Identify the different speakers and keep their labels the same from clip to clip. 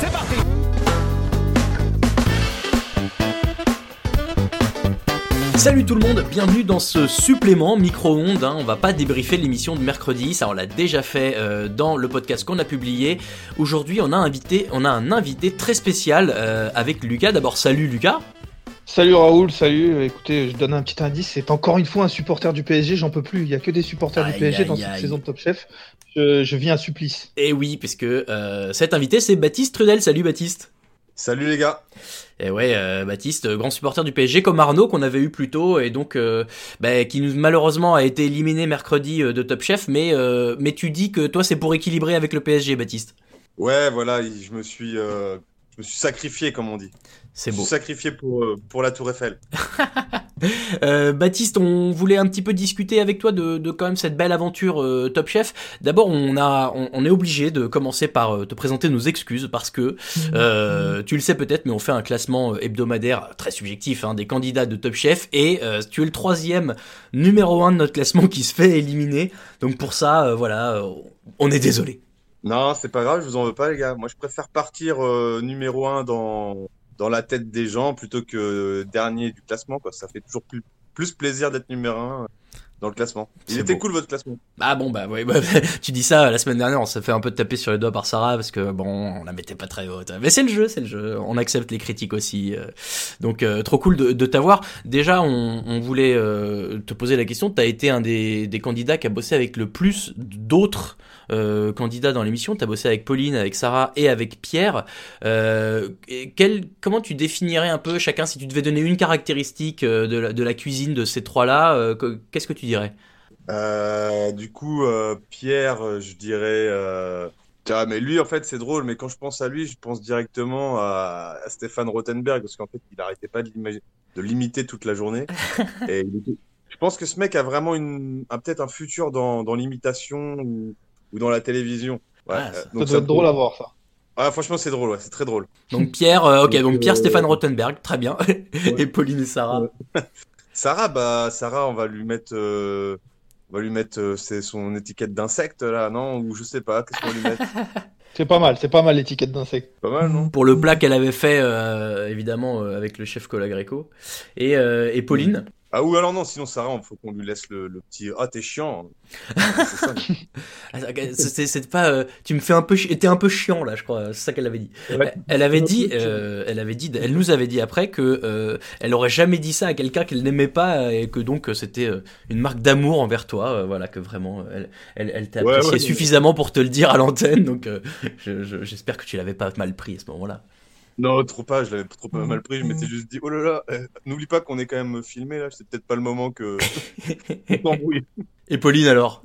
Speaker 1: C'est parti
Speaker 2: Salut tout le monde, bienvenue dans ce supplément micro-ondes. hein. On va pas débriefer l'émission de mercredi, ça on l'a déjà fait euh, dans le podcast qu'on a publié. Aujourd'hui, on a invité, on a un invité très spécial euh, avec Lucas. D'abord, salut Lucas.
Speaker 3: Salut Raoul, salut. Écoutez, je donne un petit indice. C'est encore une fois un supporter du PSG. J'en peux plus. Il y a que des supporters
Speaker 2: Aïe,
Speaker 3: du PSG dans cette
Speaker 2: aïe.
Speaker 3: saison de Top Chef. Je, je vis un supplice.
Speaker 2: Et oui, puisque euh, cet invité c'est Baptiste Trudel. Salut Baptiste.
Speaker 4: Salut les gars.
Speaker 2: Et ouais, euh, Baptiste, euh, grand supporter du PSG, comme Arnaud qu'on avait eu plus tôt, et donc euh, bah, qui nous malheureusement a été éliminé mercredi euh, de Top Chef, mais euh, mais tu dis que toi c'est pour équilibrer avec le PSG, Baptiste.
Speaker 4: Ouais, voilà, je me suis, euh, je me suis sacrifié, comme on dit.
Speaker 2: C'est
Speaker 4: Je me
Speaker 2: beau.
Speaker 4: suis sacrifié pour, euh, pour la Tour Eiffel.
Speaker 2: Euh, Baptiste, on voulait un petit peu discuter avec toi de, de quand même cette belle aventure euh, Top Chef. D'abord, on a, on, on est obligé de commencer par euh, te présenter nos excuses parce que euh, tu le sais peut-être, mais on fait un classement hebdomadaire très subjectif hein, des candidats de Top Chef et euh, tu es le troisième numéro un de notre classement qui se fait éliminer. Donc pour ça, euh, voilà, euh, on est désolé.
Speaker 4: Non, c'est pas grave, je vous en veux pas, les gars. Moi, je préfère partir euh, numéro un dans, dans la tête des gens plutôt que dernier du classement, quoi. Ça fait toujours plus, plaisir d'être numéro un dans le classement. Il était
Speaker 2: beau.
Speaker 4: cool, votre classement.
Speaker 2: Ah bon bah ouais, bah, tu dis ça la semaine dernière, on s'est fait un peu taper sur les doigts par Sarah parce que bon, on la mettait pas très haute. Mais c'est le jeu, c'est le jeu. On accepte les critiques aussi. euh. Donc euh, trop cool de, de t'avoir. Déjà, on, on voulait euh, te poser la question. T'as été un des, des candidats qui a bossé avec le plus d'autres euh, candidats dans l'émission. T'as bossé avec Pauline, avec Sarah et avec Pierre. Euh, et quel, comment tu définirais un peu chacun? Si tu devais donner une caractéristique euh, de la, de la cuisine de ces trois-là euh, que- Qu'est-ce que tu dirais
Speaker 4: Euh, du coup, euh, Pierre, euh, je dirais. Euh... Ah, mais lui, en fait, c'est drôle, mais quand je pense à lui, je pense directement à, à Stéphane Rothenberg, parce qu'en fait, il arrêtait pas de l'imiter toute la journée. Et il était- je pense que ce mec a vraiment une, peut-être un futur dans, dans l'imitation ou, ou dans la télévision. Ouais,
Speaker 2: Ah, ça-
Speaker 4: euh,
Speaker 3: Ça
Speaker 4: donc
Speaker 3: doit être drôle à voir ça.
Speaker 4: Ah, franchement, c'est drôle, ouais, c'est très drôle.
Speaker 2: Donc Pierre, euh, ok,
Speaker 4: Donc,
Speaker 2: donc Pierre
Speaker 4: euh,
Speaker 2: Stéphane Rothenberg, très bien. et Pauline et Sarah.
Speaker 4: Sarah, bah, Sarah, on va lui mettre, euh, on va lui mettre, euh, c'est son étiquette d'insecte, là, non? Ou je sais pas, qu'est-ce qu'on va lui mettre?
Speaker 3: C'est pas mal. C'est pas mal l'étiquette d'insecte.
Speaker 4: Pas mal, non?
Speaker 2: Pour le plat qu'elle avait fait, euh, évidemment, euh, avec le chef Colagreco. Et, euh, et Pauline?
Speaker 4: Ah ou alors non, sinon Sarah, il faut qu'on lui laisse le, le petit ah t'es chiant. C'est ça.
Speaker 2: Ah, C'est pas. euh, tu me fais un peu. T'es un peu chiant là, je crois. C'est ça qu'elle avait dit.
Speaker 4: Ouais.
Speaker 2: Elle avait dit. Euh, elle avait dit. Elle nous avait dit après que euh, elle aurait jamais dit ça à quelqu'un qu'elle n'aimait pas et que donc c'était une marque d'amour envers toi. voilà que vraiment elle, elle, elle t'a
Speaker 4: Ouais,
Speaker 2: apprécié
Speaker 4: ouais.
Speaker 2: suffisamment pour te le dire à l'antenne. Donc je- je- j'espère que tu l'avais pas mal pris à ce moment-là.
Speaker 4: Non, trop pas, je l'avais trop pas mal pris, je m'étais juste dit oh là là, eh, n'oublie pas qu'on est quand même filmé là, c'est peut-être pas le moment que.
Speaker 2: Et Pauline alors?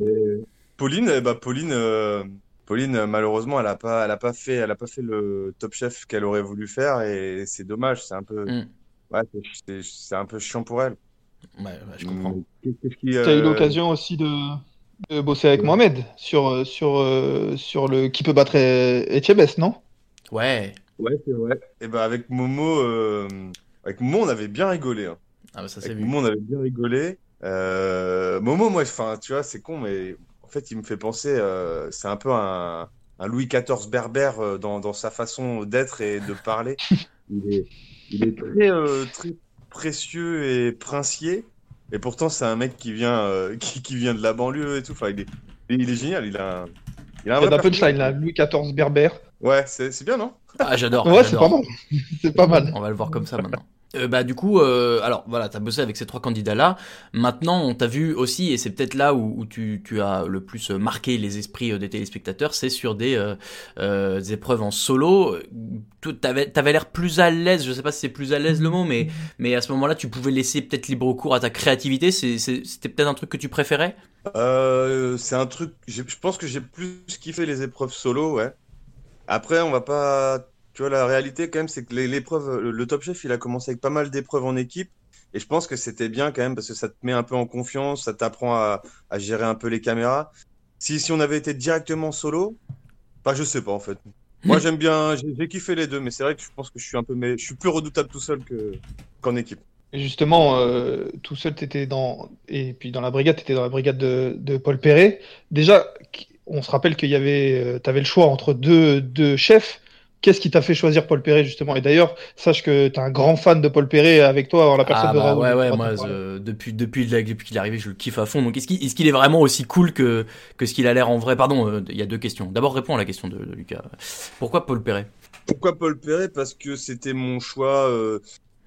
Speaker 4: Pauline, eh bah Pauline, euh, Pauline malheureusement elle a pas, elle a pas fait, elle a pas fait le Top Chef qu'elle aurait voulu faire et c'est dommage, c'est un peu,
Speaker 2: Mm.
Speaker 4: ouais, c'est- un peu chiant pour elle.
Speaker 2: Ouais, ouais, je comprends.
Speaker 4: Qu'est-ce qui,
Speaker 3: Tu as eu
Speaker 4: euh,
Speaker 3: l'occasion aussi de, de bosser avec
Speaker 4: Ouais.
Speaker 3: Mohamed sur, euh, sur, sur le qui peut battre Etchebest, non?
Speaker 2: Ouais.
Speaker 4: Ouais, c'est vrai. Et bah avec Momo, euh, avec Momo, on avait bien rigolé. Hein.
Speaker 2: Ah bah ça c'est.
Speaker 4: Momo, on avait bien rigolé. Euh, Momo, moi, enfin, tu vois, c'est con, mais en fait, il me fait penser, euh, c'est un peu un, un Louis XIV berbère euh, dans, dans sa façon d'être et de parler. Il est, il est très, euh, très précieux et princier. Et pourtant, c'est un mec qui vient, euh, qui, qui vient de la banlieue et tout. Enfin, il est, il est génial. Il a un, il a un
Speaker 3: Il a un punchline
Speaker 4: personnage.
Speaker 3: là, Louis XIV berbère.
Speaker 4: Ouais, c'est c'est bien, non?
Speaker 2: Ah j'adore.
Speaker 3: Ouais, c'est
Speaker 2: j'adore.
Speaker 3: pas mal. C'est pas mal.
Speaker 2: On va le voir comme ça maintenant. Euh, bah du coup, euh, alors voilà, t'as bossé avec ces trois candidats-là. Maintenant, on t'a vu aussi, et c'est peut-être là où, où tu, tu as le plus marqué les esprits euh, des téléspectateurs, c'est sur des, euh, euh, des épreuves en solo. T'avais avais, l'air plus à l'aise, je sais pas si c'est plus à l'aise le mot, mais, mais à ce moment-là, tu pouvais laisser peut-être libre cours à ta créativité. C'était peut-être un truc que tu préférais?
Speaker 4: Euh, c'est un truc. Je pense que j'ai plus kiffé les épreuves solo, ouais. Après, on va pas. Tu vois, la réalité, quand même, c'est que l'épreuve, le, Top Chef, il a commencé avec pas mal d'épreuves en équipe. Et je pense que c'était bien quand même parce que ça te met un peu en confiance, ça t'apprend à, gérer un peu les caméras. Si, si on avait été directement solo, bah, je sais pas en fait. Moi, j'aime bien, j'ai kiffé les deux, mais c'est vrai que je pense que je suis un peu, mais je suis plus redoutable tout seul que qu'en équipe.
Speaker 3: Justement, euh, tout seul, t'étais dans, et puis dans la brigade, t'étais dans la brigade de, de Paul Perret. Déjà, on se rappelle qu'il y avait, euh, t'avais le choix entre deux, deux chefs. Qu'est-ce qui t'a fait choisir Paul Perret, justement? Et d'ailleurs, sache que t'es un grand fan de Paul Perret avec toi, en la personne
Speaker 2: Ah
Speaker 3: de
Speaker 2: bah
Speaker 3: Raoul.
Speaker 2: ouais
Speaker 3: tu
Speaker 2: ouais moi euh, depuis depuis le- depuis qu'il est arrivé je le kiffe à fond donc est-ce qu'il est vraiment aussi cool que que ce qu'il a l'air en vrai? Pardon euh, il y a deux questions d'abord réponds à la question de, de Lucas pourquoi Paul Perret?
Speaker 4: Pourquoi Paul Perret? Parce que c'était mon choix. euh,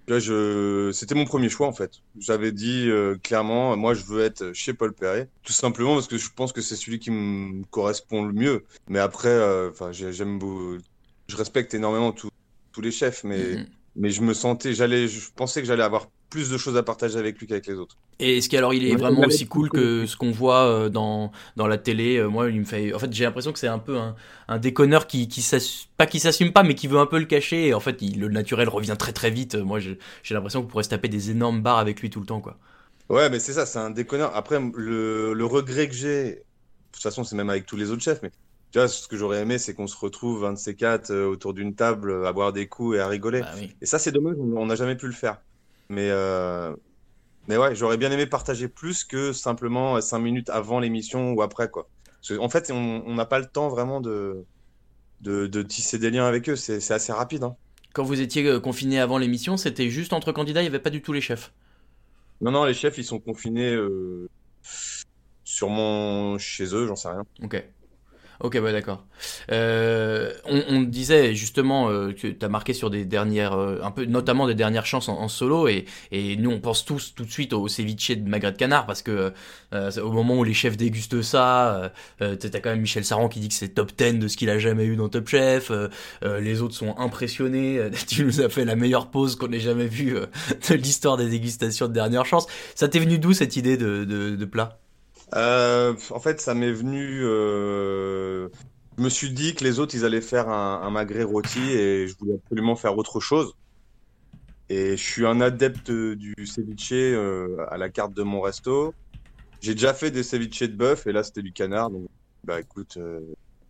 Speaker 4: je, c'était mon premier choix en fait. J'avais dit euh, clairement, moi je veux être chez Paul Perret, tout simplement parce que je pense que c'est celui qui me correspond le mieux. Mais après, euh, enfin, j'ai- j'aime, je respecte énormément tous tous les chefs, mais
Speaker 2: Mhm.
Speaker 4: Mais je me sentais, j'allais, je pensais que j'allais avoir plus de choses à partager avec lui qu'avec les autres.
Speaker 2: Et est-ce qu'alors il est
Speaker 4: Ouais,
Speaker 2: vraiment aussi cool que ce qu'on voit euh, dans, dans la télé Euh, Moi, il me fait. En fait, j'ai l'impression que c'est un peu un, un déconneur qui, qui s'assume, pas qui s'assume pas, mais qui veut un peu le cacher. Et en fait, il- le naturel revient très très vite. Moi, je- j'ai l'impression qu'on pourrait se taper des énormes barres avec lui tout le temps, quoi.
Speaker 4: Ouais, mais c'est ça, c'est un déconneur. Après, le, le regret que j'ai, de toute façon, c'est même avec tous les autres chefs, mais tu vois, ce que j'aurais aimé, c'est qu'on se retrouve, un de ces quatre, euh, autour d'une table, euh, à boire des coups et à rigoler.
Speaker 2: Bah oui.
Speaker 4: Et ça, c'est dommage, on n'a jamais pu le faire. Mais, euh, mais ouais, j'aurais bien aimé partager plus que simplement cinq minutes avant l'émission ou après, quoi. Parce en fait, on n'a pas le temps vraiment de, de, de tisser des liens avec eux, c'est assez rapide, hein.
Speaker 2: Quand vous étiez confiné avant l'émission, c'était juste entre candidats, il n'y avait pas du tout les chefs.
Speaker 4: Non, non, les chefs, ils sont confinés euh, sûrement chez eux, j'en sais rien.
Speaker 2: Ok. Ok, bah d'accord. Euh, on, on disait justement euh, que tu as marqué sur des dernières, euh, un peu, notamment des dernières chances en, solo, et, et nous on pense tous tout de suite au ceviche de magret canard parce que euh, au moment où les chefs dégustent ça, euh, euh, t'as quand même Michel Saran qui dit que c'est top 10 de ce qu'il a jamais eu dans Top Chef. euh, les autres sont impressionnés. Tu nous as fait la meilleure pause qu'on ait jamais vue de l'histoire des dégustations de dernière chance. Ça t'est venu d'où cette idée de, de, de plat?
Speaker 4: Euh, en fait, ça m'est venu. euh, Je me suis dit que les autres, ils allaient faire un, un magret rôti et je voulais absolument faire autre chose. Et je suis un adepte du ceviche euh, à la carte de mon resto. J'ai déjà fait des ceviches de bœuf et là, c'était du canard. Donc, bah écoute,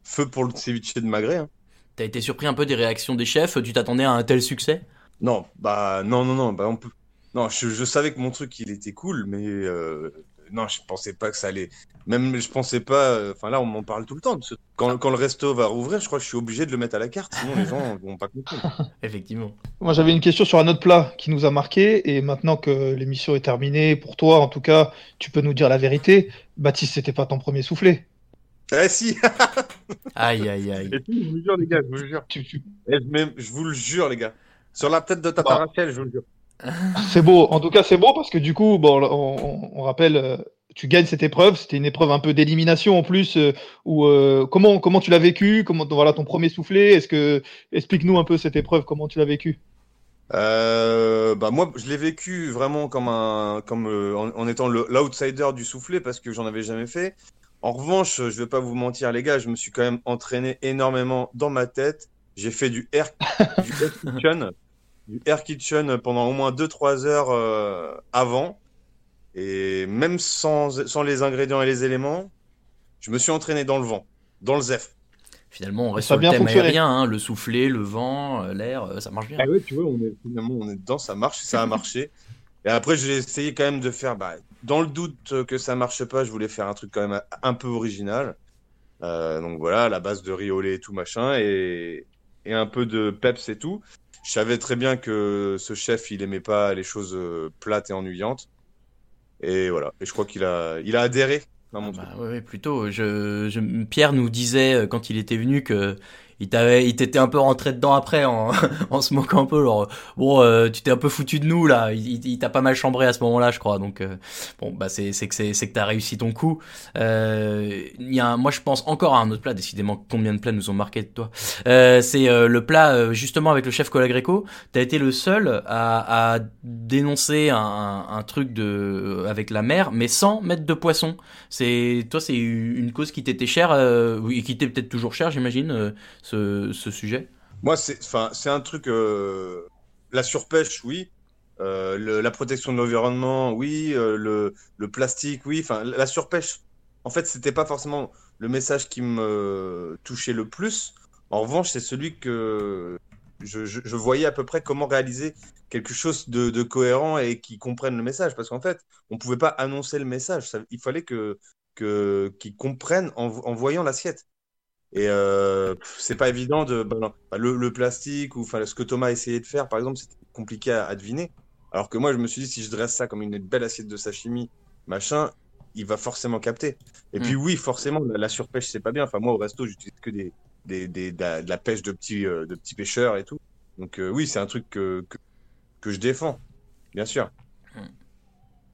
Speaker 4: feu pour le ceviche de magret. hein.
Speaker 2: T'as été surpris un peu des réactions des chefs? Tu t'attendais à un tel succès?
Speaker 4: Non, bah non, non, non, bah on peut. Non, je, je savais que mon truc il était cool, mais euh, non, je pensais pas que ça allait. Même je pensais pas. euh, Enfin là, on m'en parle tout le temps. ce- Quand, quand le resto va rouvrir, je crois que je suis obligé de le mettre à la carte, sinon les gens vont pas comprendre.
Speaker 2: Effectivement.
Speaker 3: Moi, j'avais une question sur un autre plat qui nous a marqué, et maintenant que l'émission est terminée, pour toi, en tout cas, tu peux nous dire la vérité. Baptiste, c'était pas ton premier soufflé.
Speaker 4: Eh si,
Speaker 2: Aïe, aïe, aïe.
Speaker 4: Et je vous jure les gars, je vous jure.
Speaker 3: Tu- tu-
Speaker 4: Eh, je, vous le jure les gars. Sur la tête de Tata
Speaker 3: Bon.
Speaker 4: Rachel, je vous le jure.
Speaker 3: C'est beau. En tout cas, c'est beau parce que du coup, bon, on, rappelle, euh, tu gagnes cette épreuve. C'était une épreuve un peu d'élimination en plus. euh, où, euh, comment, comment tu l'as vécu? Comment, voilà, ton premier soufflé. Est-ce que, explique-nous un peu cette épreuve. Comment tu l'as vécu?
Speaker 4: Euh, bah moi, je l'ai vécu vraiment comme un, comme euh, en, en étant l'outsider du soufflé parce que j'en avais jamais fait. En revanche, je vais pas vous mentir, les gars, je me suis quand même entraîné énormément dans ma tête. J'ai fait du air, du air du air kitchen pendant au moins 2-3 heures euh, avant. Et même sans, sans les ingrédients et les éléments, je me suis entraîné dans le vent, dans le ZEF.
Speaker 2: Finalement, on reste
Speaker 3: Ça
Speaker 2: sur le
Speaker 3: bien
Speaker 2: thème
Speaker 3: fonctionné.
Speaker 2: aérien, hein, le soufflet, le vent, euh, l'air, euh, ça marche bien.
Speaker 4: Ah ouais, tu vois, on est finalement on est dedans, ça marche, ça a marché. Et après, j'ai essayé quand même de faire, bah, dans le doute que ça marche pas, je voulais faire un truc quand même un peu original. Euh, donc voilà, la base de riz au lait et tout machin, et, et un peu de peps et tout. Je savais très bien que ce chef, il aimait pas les choses euh, plates et ennuyantes. Et voilà, et je crois qu'il a, il a adhéré
Speaker 2: Ah bah, ouais, plutôt. Je, je- Pierre nous disait euh, quand il était venu que il t'avait, il t'était un peu rentré dedans après en, en se moquant un peu. Genre, bon, euh, tu t'es un peu foutu de nous là. Il, il, t'a pas mal chambré à ce moment-là, je crois. Donc euh, bon, bah c'est, c'est que c'est, c'est que t'as réussi ton coup. Euh, y a, un, moi je pense encore à un autre plat. Décidément, combien de plats nous ont marqué de toi C'est le plat justement avec le chef Colagreco. T'as été le seul à, à dénoncer un, un, truc de avec la mer, mais sans mettre de poisson. C'est toi, c'est une cause qui t'était chère et qui t'est peut-être toujours chère, j'imagine sujet
Speaker 4: Moi, c'est, un truc. Euh, la surpêche, oui. Euh, la protection de l'environnement, oui. Euh, le, plastique, oui. Enfin, la surpêche. En fait, c'était pas forcément le message qui me touchait le plus. En revanche, c'est celui que je, voyais à peu près comment réaliser quelque chose de, cohérent et qui comprenne le message. Parce qu'en fait, on pouvait pas annoncer le message. il fallait que, qu'ils comprennent en, en voyant l'assiette. Et euh, c'est pas évident de. Bah, bah, le, plastique ou ce que Thomas a essayé de faire, par exemple, c'était compliqué à, deviner. Alors que moi, je me suis dit, si je dresse ça comme une belle assiette de sashimi, machin, il va forcément capter. Et puis, mm. oui, forcément, la, surpêche, c'est pas bien. Enfin, moi, au resto, j'utilise que des, des, des, de, la, pêche de petits, euh, de petits pêcheurs et tout. Donc, euh, oui, c'est un truc que, que, que je défends, bien sûr.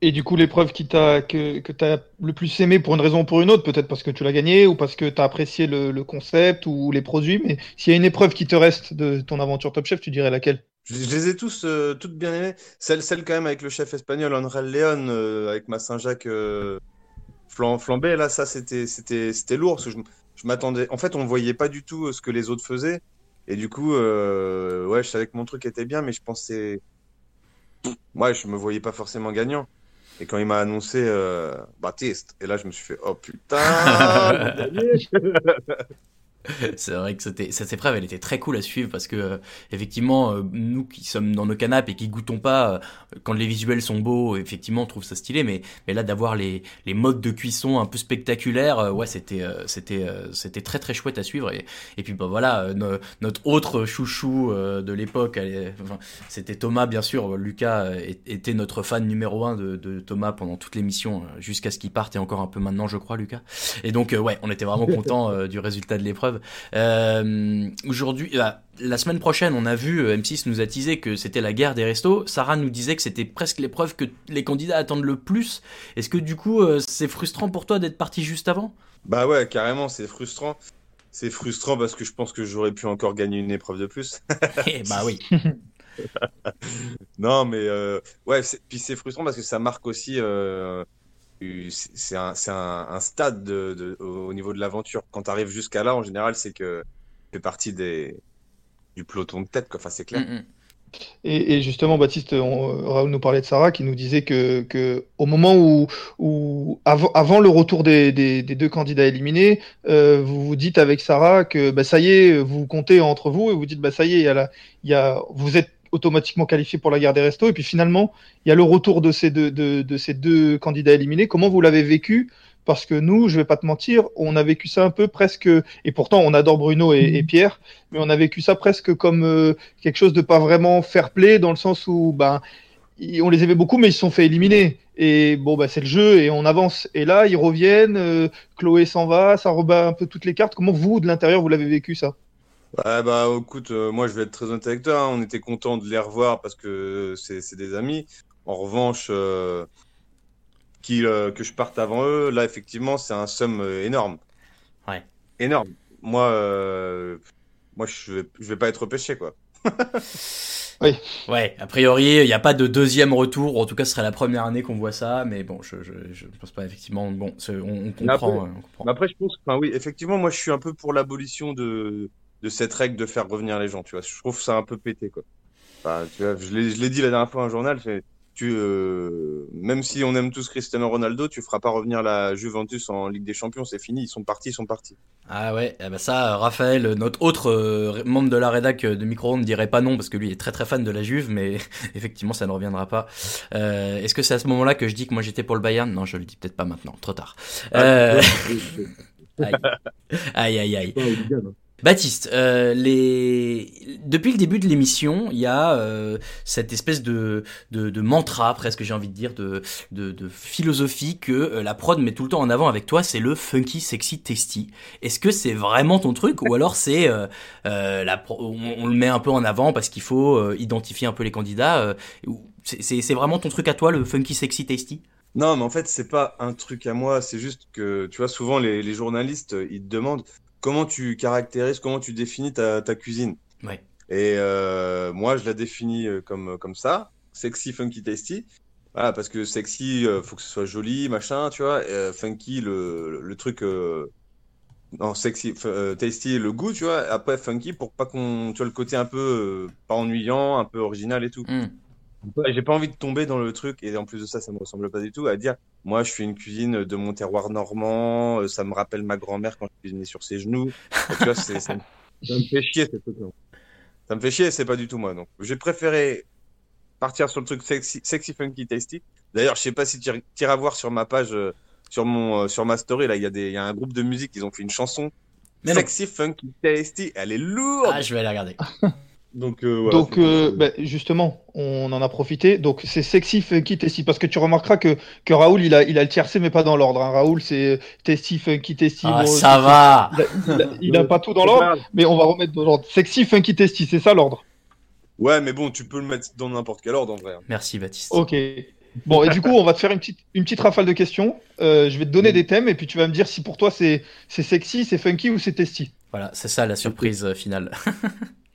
Speaker 3: Et du coup, l'épreuve qui t'a, que, que tu as le plus aimé pour une raison ou pour une autre, peut-être parce que tu l'as gagné ou parce que tu as apprécié le, concept ou les produits, mais s'il y a une épreuve qui te reste de ton aventure Top Chef, tu dirais laquelle?
Speaker 4: Je, les ai tous euh, toutes bien aimées. Celle, celle quand même avec le chef espagnol André León, euh, avec ma Saint-Jacques euh, flambée, là, ça c'était, c'était, c'était lourd je, je m'attendais. En fait, on voyait pas du tout ce que les autres faisaient. Et du coup, ouais, je savais que mon truc était bien, mais je pensais. Ouais, je me voyais pas forcément gagnant. Et quand il m'a annoncé euh, Baptiste, et là je me suis fait oh putain,
Speaker 2: c'est vrai que c'était cette épreuve, elle était très cool à suivre parce que euh, effectivement, euh, nous qui sommes dans nos canapes et qui goûtons pas, euh, quand les visuels sont beaux, effectivement, on trouve ça stylé. Mais mais là, d'avoir les les modes de cuisson un peu spectaculaires, ouais, c'était c'était c'était très très chouette à suivre. Et et puis bah voilà, notre autre chouchou de l'époque, enfin, c'était Thomas, bien sûr. Lucas était notre fan numéro un de, de Thomas pendant toute l'émission jusqu'à ce qu'il parte et encore un peu maintenant, je crois, Lucas. Et donc ouais, on était vraiment content du résultat de l'épreuve. Euh, aujourd'hui, euh, la semaine prochaine, on a vu, euh, M6 nous a teasé que c'était la guerre des restos. Sarah nous disait que c'était presque l'épreuve que les candidats attendent le plus. Est-ce que du coup, c'est frustrant pour toi d'être parti juste avant?
Speaker 4: Bah ouais, carrément, c'est frustrant. C'est frustrant parce que je pense que j'aurais pu encore gagner une épreuve de plus.
Speaker 2: Eh bah oui.
Speaker 4: non, mais ouais, puis c'est frustrant parce que ça marque aussi c'est un, un, stade de, au niveau de l'aventure. Quand tu arrives jusqu'à là, en général, c'est que tu fais partie des, du peloton de tête. Quoi. Enfin, c'est clair. Mm.
Speaker 3: Et, justement, Baptiste, Raoul nous parlait de Sarah qui nous disait que, que au moment où, où avant, avant, le retour des, des, des, deux candidats éliminés, euh, vous vous dites avec Sarah que bah, ça y est, vous comptez entre vous et vous dites bah, ça y est, il y a la, il y a, vous êtes automatiquement qualifié pour la guerre des restos. Et puis finalement, il y a le retour de ces deux, de, de ces deux candidats éliminés. Comment vous l'avez vécu? Parce que nous, je vais pas te mentir, on a vécu ça un peu presque, et pourtant on adore Bruno et, et Pierre, mais on a vécu ça presque comme euh, quelque chose de pas vraiment fair play, dans le sens où ben, on les aimait beaucoup, mais ils se sont fait éliminer. Et bon, bah, c'est le jeu et on avance. Et là, ils reviennent, euh, Chloé s'en va, ça rebat un peu toutes les cartes. Comment vous, de l'intérieur, vous l'avez vécu ça?
Speaker 4: Ouais, bah écoute, euh, moi je vais être très honnête avec toi. Hein. On était content de les revoir parce que c'est des amis. En revanche, euh, euh, que je parte avant eux, là effectivement, c'est un somme énorme.
Speaker 2: Ouais.
Speaker 4: Énorme. Moi, moi je vais, je vais pas être pêché quoi.
Speaker 2: oui. Ouais, a priori, il n'y a pas de deuxième retour. En tout cas, ce serait la première année qu'on voit ça. Mais bon, je, je, je pense pas effectivement. Bon, on, comprend,
Speaker 4: après, on comprend. Après, je pense. Enfin, oui, effectivement, moi, je suis un peu pour l'abolition de de cette règle de faire revenir les gens. Tu vois, je trouve ça un peu pété quoi. Enfin, tu vois, je l'ai dit la dernière fois dans un journal. Tu, euh, même si on aime tous Cristiano Ronaldo, tu feras pas revenir la Juventus en Ligue des Champions, c'est fini, ils sont partis, ils sont partis.
Speaker 2: Ah ouais, eh ben ça, Raphaël, notre autre euh, membre de la rédac de Micro ne dirait pas non parce que lui est très très fan de la Juve, mais effectivement ça ne reviendra pas. Euh, Est-ce que c'est à ce moment-là que je dis que moi j'étais pour le Bayern? Non, je le dis peut-être pas maintenant, trop tard. Ah, euh... aïe, aïe, aïe. aïe. Baptiste, euh, les... depuis le début de l'émission, il y a euh, cette espèce de, de, de mantra, presque j'ai envie de dire, de, de, de philosophie que euh, la prod met tout le temps en avant avec toi, c'est le funky, sexy, tasty. Est-ce que c'est vraiment ton truc ou alors c'est euh, euh, pro- on, le met un peu en avant parce qu'il faut identifier un peu les candidats c'est- vraiment ton truc à toi, le funky, sexy, tasty?
Speaker 4: Non, mais en fait, c'est pas un truc à moi. C'est juste que, tu vois, souvent, les, les journalistes, ils te demandent comment tu caractérises, comment tu définis ta, ta cuisine.
Speaker 2: Ouais.
Speaker 4: Et euh, moi, je la définis euh, comme, comme ça, sexy, funky, tasty. Voilà, parce que sexy, euh, faut que ce soit joli, machin, tu vois. Euh, funky, le, le truc... euh, Non, sexy, euh, tasty, le goût, tu vois. Après, funky, pour pas qu'on... Tu vois, le côté un peu... euh, pas ennuyant, un peu original et tout.
Speaker 2: Hmm.
Speaker 4: J'ai pas envie de tomber dans le truc, et en plus de ça, ça me ressemble pas du tout, à dire, moi, je fais une cuisine de mon terroir normand, euh, ça me rappelle ma grand-mère quand je cuisinais sur ses genoux. Et tu vois, c'est, ça, me, ça me fait chier. Ça me fait chier, c'est pas du tout moi. Donc, j'ai préféré partir sur le truc sexy, sexy funky, tasty. D'ailleurs, je sais pas si tu iras voir sur ma page, euh, sur mon, euh, sur ma story, là, il y a des, il y a un groupe de musique, ils ont fait une chanson.
Speaker 2: Mais non.
Speaker 4: Sexy funky, tasty, elle est lourde.
Speaker 2: Ah, je vais aller regarder.
Speaker 4: Donc, euh, voilà,
Speaker 3: Donc,
Speaker 4: c'est-
Speaker 3: euh, bah, justement, on en a profité. Donc, c'est sexy, funky, tasty. Parce que tu remarqueras que, que Raoul, il a, il a le tiercé, mais pas dans l'ordre. hein. Raoul, c'est tasty, funky, tasty.
Speaker 2: Ah,
Speaker 3: bon,
Speaker 2: ça va
Speaker 3: Il a, il a- il a pas tout dans l'ordre, mais on va remettre dans l'ordre. Sexy, funky, tasty, c'est ça l'ordre.
Speaker 4: Ouais, mais bon, tu peux le mettre dans n'importe quel ordre en vrai.
Speaker 2: Merci Baptiste.
Speaker 3: Ok. Bon, et du coup, on va te faire une petite, une petite rafale de questions. Euh, je vais te donner des thèmes, et puis tu vas me dire si pour toi c'est c'est sexy, c'est funky ou c'est tasty.
Speaker 2: Voilà, c'est ça la surprise euh, finale.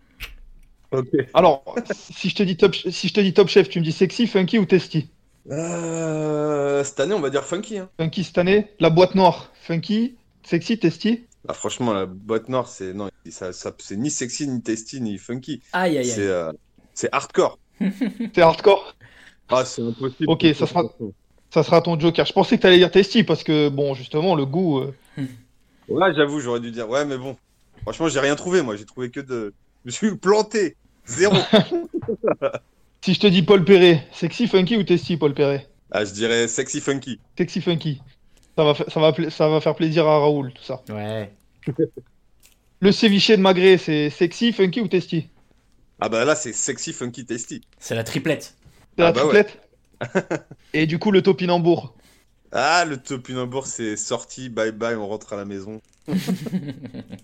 Speaker 3: Alors, si je te dis top, si je te dis top chef, tu me dis sexy, funky ou tasty.
Speaker 4: Euh, cette année, on va dire funky. Hein.
Speaker 3: Funky cette année, la boîte noire, funky, sexy, tasty.
Speaker 4: Ah, franchement, la boîte noire, c'est non, ça, ça, c'est ni sexy, ni tasty, ni funky.
Speaker 2: Aïe aïe
Speaker 4: C'est
Speaker 2: aïe.
Speaker 4: euh, c'est hardcore.
Speaker 3: C'est hardcore?
Speaker 4: Ah, c'est impossible.
Speaker 3: Ok, ça sera- Ça sera ton joker. Je pensais que t'allais dire tasty parce que bon, justement, le goût. euh,
Speaker 4: Ouais, j'avoue, j'aurais dû dire. Ouais, mais bon. Franchement, j'ai rien trouvé. Moi, j'ai trouvé que de. Je me suis planté. Zéro.
Speaker 3: Si je te dis Paul Perret, sexy, funky ou tasty, Paul Perret?
Speaker 4: ah, je dirais sexy, funky.
Speaker 3: Sexy, funky. Ça va, fa- ça va, pla- ça va faire plaisir à Raoul, tout ça.
Speaker 2: Ouais.
Speaker 3: Le ceviche de Magret, c'est sexy, funky ou tasty
Speaker 4: Ah bah là, c'est sexy, funky, tasty.
Speaker 2: C'est la triplette.
Speaker 3: C'est
Speaker 4: Ah
Speaker 3: la
Speaker 4: bah ouais.
Speaker 3: triplette? Et du coup, le topinambour?
Speaker 4: Ah, le topinambour, c'est sorti. Bye bye, on rentre à la maison.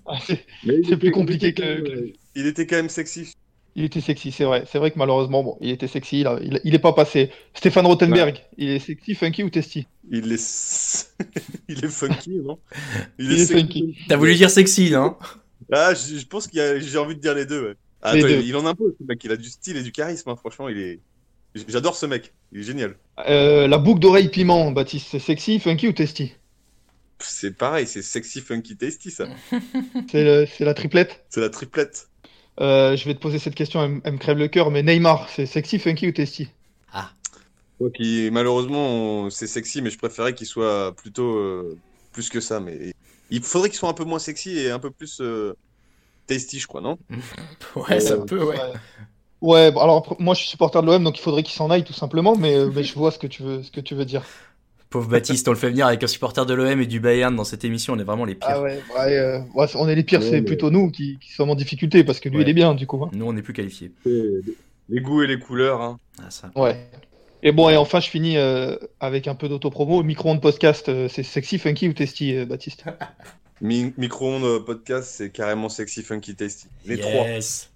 Speaker 3: Ah, c'est-
Speaker 4: Mais il
Speaker 3: C'est plus compliqué que-
Speaker 4: Il était quand même sexy.
Speaker 3: Il était sexy, c'est vrai. C'est vrai que malheureusement, bon, il était sexy, il, a- il, il est pas passé. Stéphane Rothenberg, il est sexy, funky ou tasty
Speaker 4: Il est. il est funky, non?
Speaker 3: Il est
Speaker 4: sexy,
Speaker 3: funky.
Speaker 2: T'as voulu dire sexy, non?
Speaker 4: Ah, je, je pense qu'il y a- j'ai envie de dire les deux. Ouais. Ah,
Speaker 3: Les
Speaker 4: attends,
Speaker 3: deux.
Speaker 4: Il, il en impose, ce mec. Il a du style et du charisme. hein. Franchement, il est. J'adore ce mec. Il est génial.
Speaker 3: Euh, La boucle d'oreille piment, Baptiste, c'est sexy, funky ou tasty
Speaker 4: C'est pareil, c'est sexy, funky, tasty, ça.
Speaker 3: C'est le- c'est la triplette?
Speaker 4: C'est la triplette.
Speaker 3: Euh, Je vais te poser cette question, elle, me- elle me crève le cœur, mais Neymar, c'est sexy, funky ou tasty?
Speaker 2: Ah.
Speaker 4: Qu'il- malheureusement, on- c'est sexy, mais je préférais qu'il soit plutôt euh, plus que ça. Mais il faudrait qu'il soit un peu moins sexy et un peu plus euh, tasty, je crois, non?
Speaker 2: Ouais, ça
Speaker 3: Euh,
Speaker 2: peut, ouais.
Speaker 3: Ouais, bon, alors moi je suis supporter de l'OM, donc il faudrait qu'il s'en aille tout simplement, mais, mais je vois ce que tu veux, ce que tu veux dire.
Speaker 2: Pauvre Baptiste, on le fait venir avec un supporter de l'OM et du Bayern dans cette émission, on est vraiment les pires.
Speaker 3: Ah ouais, ouais, euh, ouais, on est les pires,
Speaker 4: Ouais,
Speaker 3: c'est
Speaker 4: mais-
Speaker 3: plutôt nous qui, qui sommes en difficulté, parce que lui
Speaker 2: Ouais.
Speaker 3: il est bien du coup. hein.
Speaker 2: Nous, on n'est plus qualifiés.
Speaker 4: Les goûts et les couleurs. Hein.
Speaker 2: Ah, ça.
Speaker 3: Ouais. Et bon, et enfin je finis euh, avec un peu d'autopromo. Micro-ondes podcast, euh, c'est sexy, funky ou tasty, euh, Baptiste?
Speaker 4: Mi- Micro-ondes euh, podcast, c'est carrément sexy, funky, tasty. Les trois.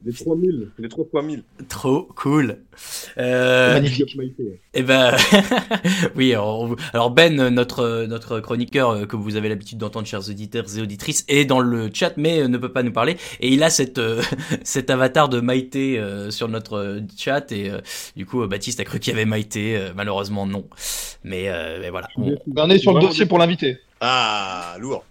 Speaker 4: Les 3000. Les trois fois 1000.
Speaker 2: Trop cool. Euh,
Speaker 3: Magnifique.
Speaker 2: Eh ben, oui. Alors, on vous- alors Ben, notre notre chroniqueur euh, que vous avez l'habitude d'entendre, chers auditeurs et auditrices, est dans le chat, mais euh, ne peut pas nous parler. Et il a cette euh, cet avatar de Maïté euh, sur notre euh, chat. Et euh, du coup, euh, Baptiste a cru qu'il y avait Maïté. euh, malheureusement, non. Mais, euh, mais voilà. On-
Speaker 3: on est sur le dossier pour l'inviter.
Speaker 4: Ah, lourd.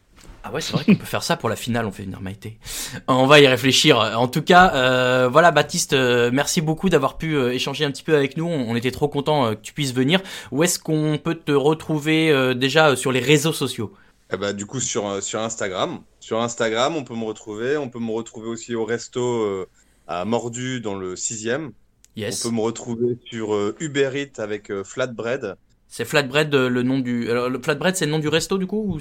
Speaker 2: Ah ouais, c'est vrai qu'on peut faire ça pour la finale, on fait venir Maïté. On va y réfléchir. En tout cas, euh, voilà Baptiste, euh, merci beaucoup d'avoir pu euh, échanger un petit peu avec nous. On, on était trop content que tu puisses venir. Où est-ce qu'on peut te retrouver euh, déjà euh, sur les réseaux sociaux?
Speaker 4: Eh ben, du coup, sur, euh, sur Instagram. Sur Instagram, on peut me retrouver. On peut me retrouver aussi au resto euh, à Mordu dans le 6e.
Speaker 2: Yes.
Speaker 4: On peut me retrouver sur euh, Uber Eats avec euh, Flatbread.
Speaker 2: C'est Flatbread euh, le nom du. Alors, le Flatbread c'est le nom du resto du coup ou...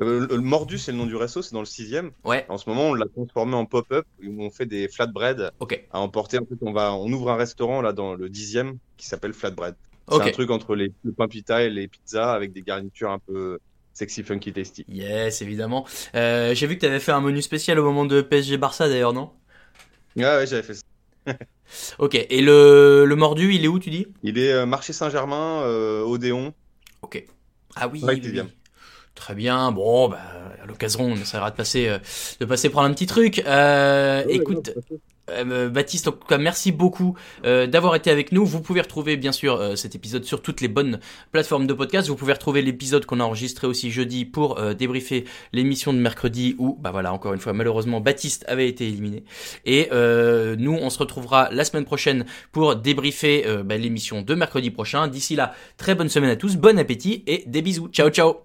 Speaker 4: Euh, le, le mordu, c'est le nom du resto, c'est dans le sixième.
Speaker 2: Ouais,
Speaker 4: En ce moment, on l'a transformé en pop-up où on fait des flatbread
Speaker 2: ok.
Speaker 4: à emporter. En fait, on va, on ouvre un restaurant là dans le dixième qui s'appelle Flatbread. C'est
Speaker 2: Ok.
Speaker 4: un truc entre les, le pain pita et les pizzas avec des garnitures un peu sexy, funky, tasty.
Speaker 2: Yes, évidemment. Euh, J'ai vu que tu avais fait un menu spécial au moment de PSG Barça d'ailleurs, non?
Speaker 4: Ouais, ouais, j'avais fait ça.
Speaker 2: Ok, et le, le mordu, il est où tu dis?
Speaker 4: Il est euh, marché Saint-Germain, Odéon.
Speaker 2: Ok. Ah oui, oui. Très bien. Bon, bah, à l'occasion, on essaiera de passer, euh, de passer prendre un petit truc. Euh, écoute, euh, Baptiste, en tout cas, merci beaucoup euh, d'avoir été avec nous. Vous pouvez retrouver, bien sûr, euh, cet épisode sur toutes les bonnes plateformes de podcast. Vous pouvez retrouver l'épisode qu'on a enregistré aussi jeudi pour euh, débriefer l'émission de mercredi où, bah voilà, encore une fois, malheureusement, Baptiste avait été éliminé. Et euh, nous, on se retrouvera la semaine prochaine pour débriefer euh, bah, l'émission de mercredi prochain. D'ici là, très bonne semaine à tous, bon appétit et des bisous. Ciao, ciao